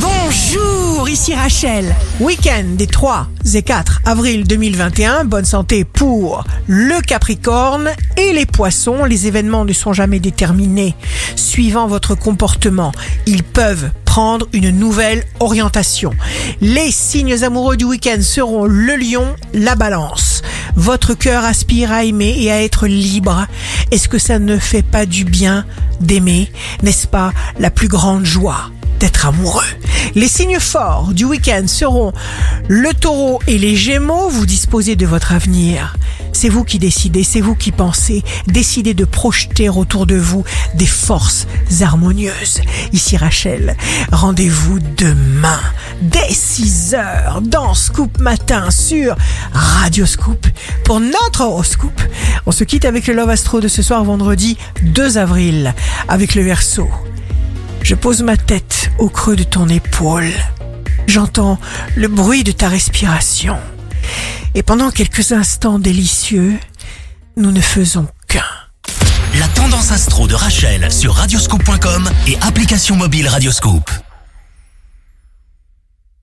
Bonjour, ici Rachel. Week-end des 3 et 4 avril 2021. Bonne santé pour le Capricorne et les Poissons. Les événements ne sont jamais déterminés. Suivant votre comportement, ils peuvent prendre une nouvelle orientation. Les signes amoureux du week-end seront le lion, la balance. Votre cœur aspire à aimer et à être libre. Est-ce que ça ne fait pas du bien d'aimer N'est-ce pas la plus grande joie? D'être amoureux. Les signes forts du week-end seront le taureau et les gémeaux. Vous disposez de votre avenir. C'est vous qui décidez, c'est vous qui pensez. Décidez de projeter autour de vous des forces harmonieuses. Ici Rachel, rendez-vous demain dès 6 heures dans Scoop Matin sur Radio Scoop pour notre horoscope. On se quitte avec le Love Astro de ce soir vendredi 2 avril avec le Verseau. Je pose ma tête au creux de ton épaule. J'entends le bruit de ta respiration. Et pendant quelques instants délicieux, nous ne faisons qu'un. La tendance astro de Rachel sur radioscope.com et application mobile Radioscope.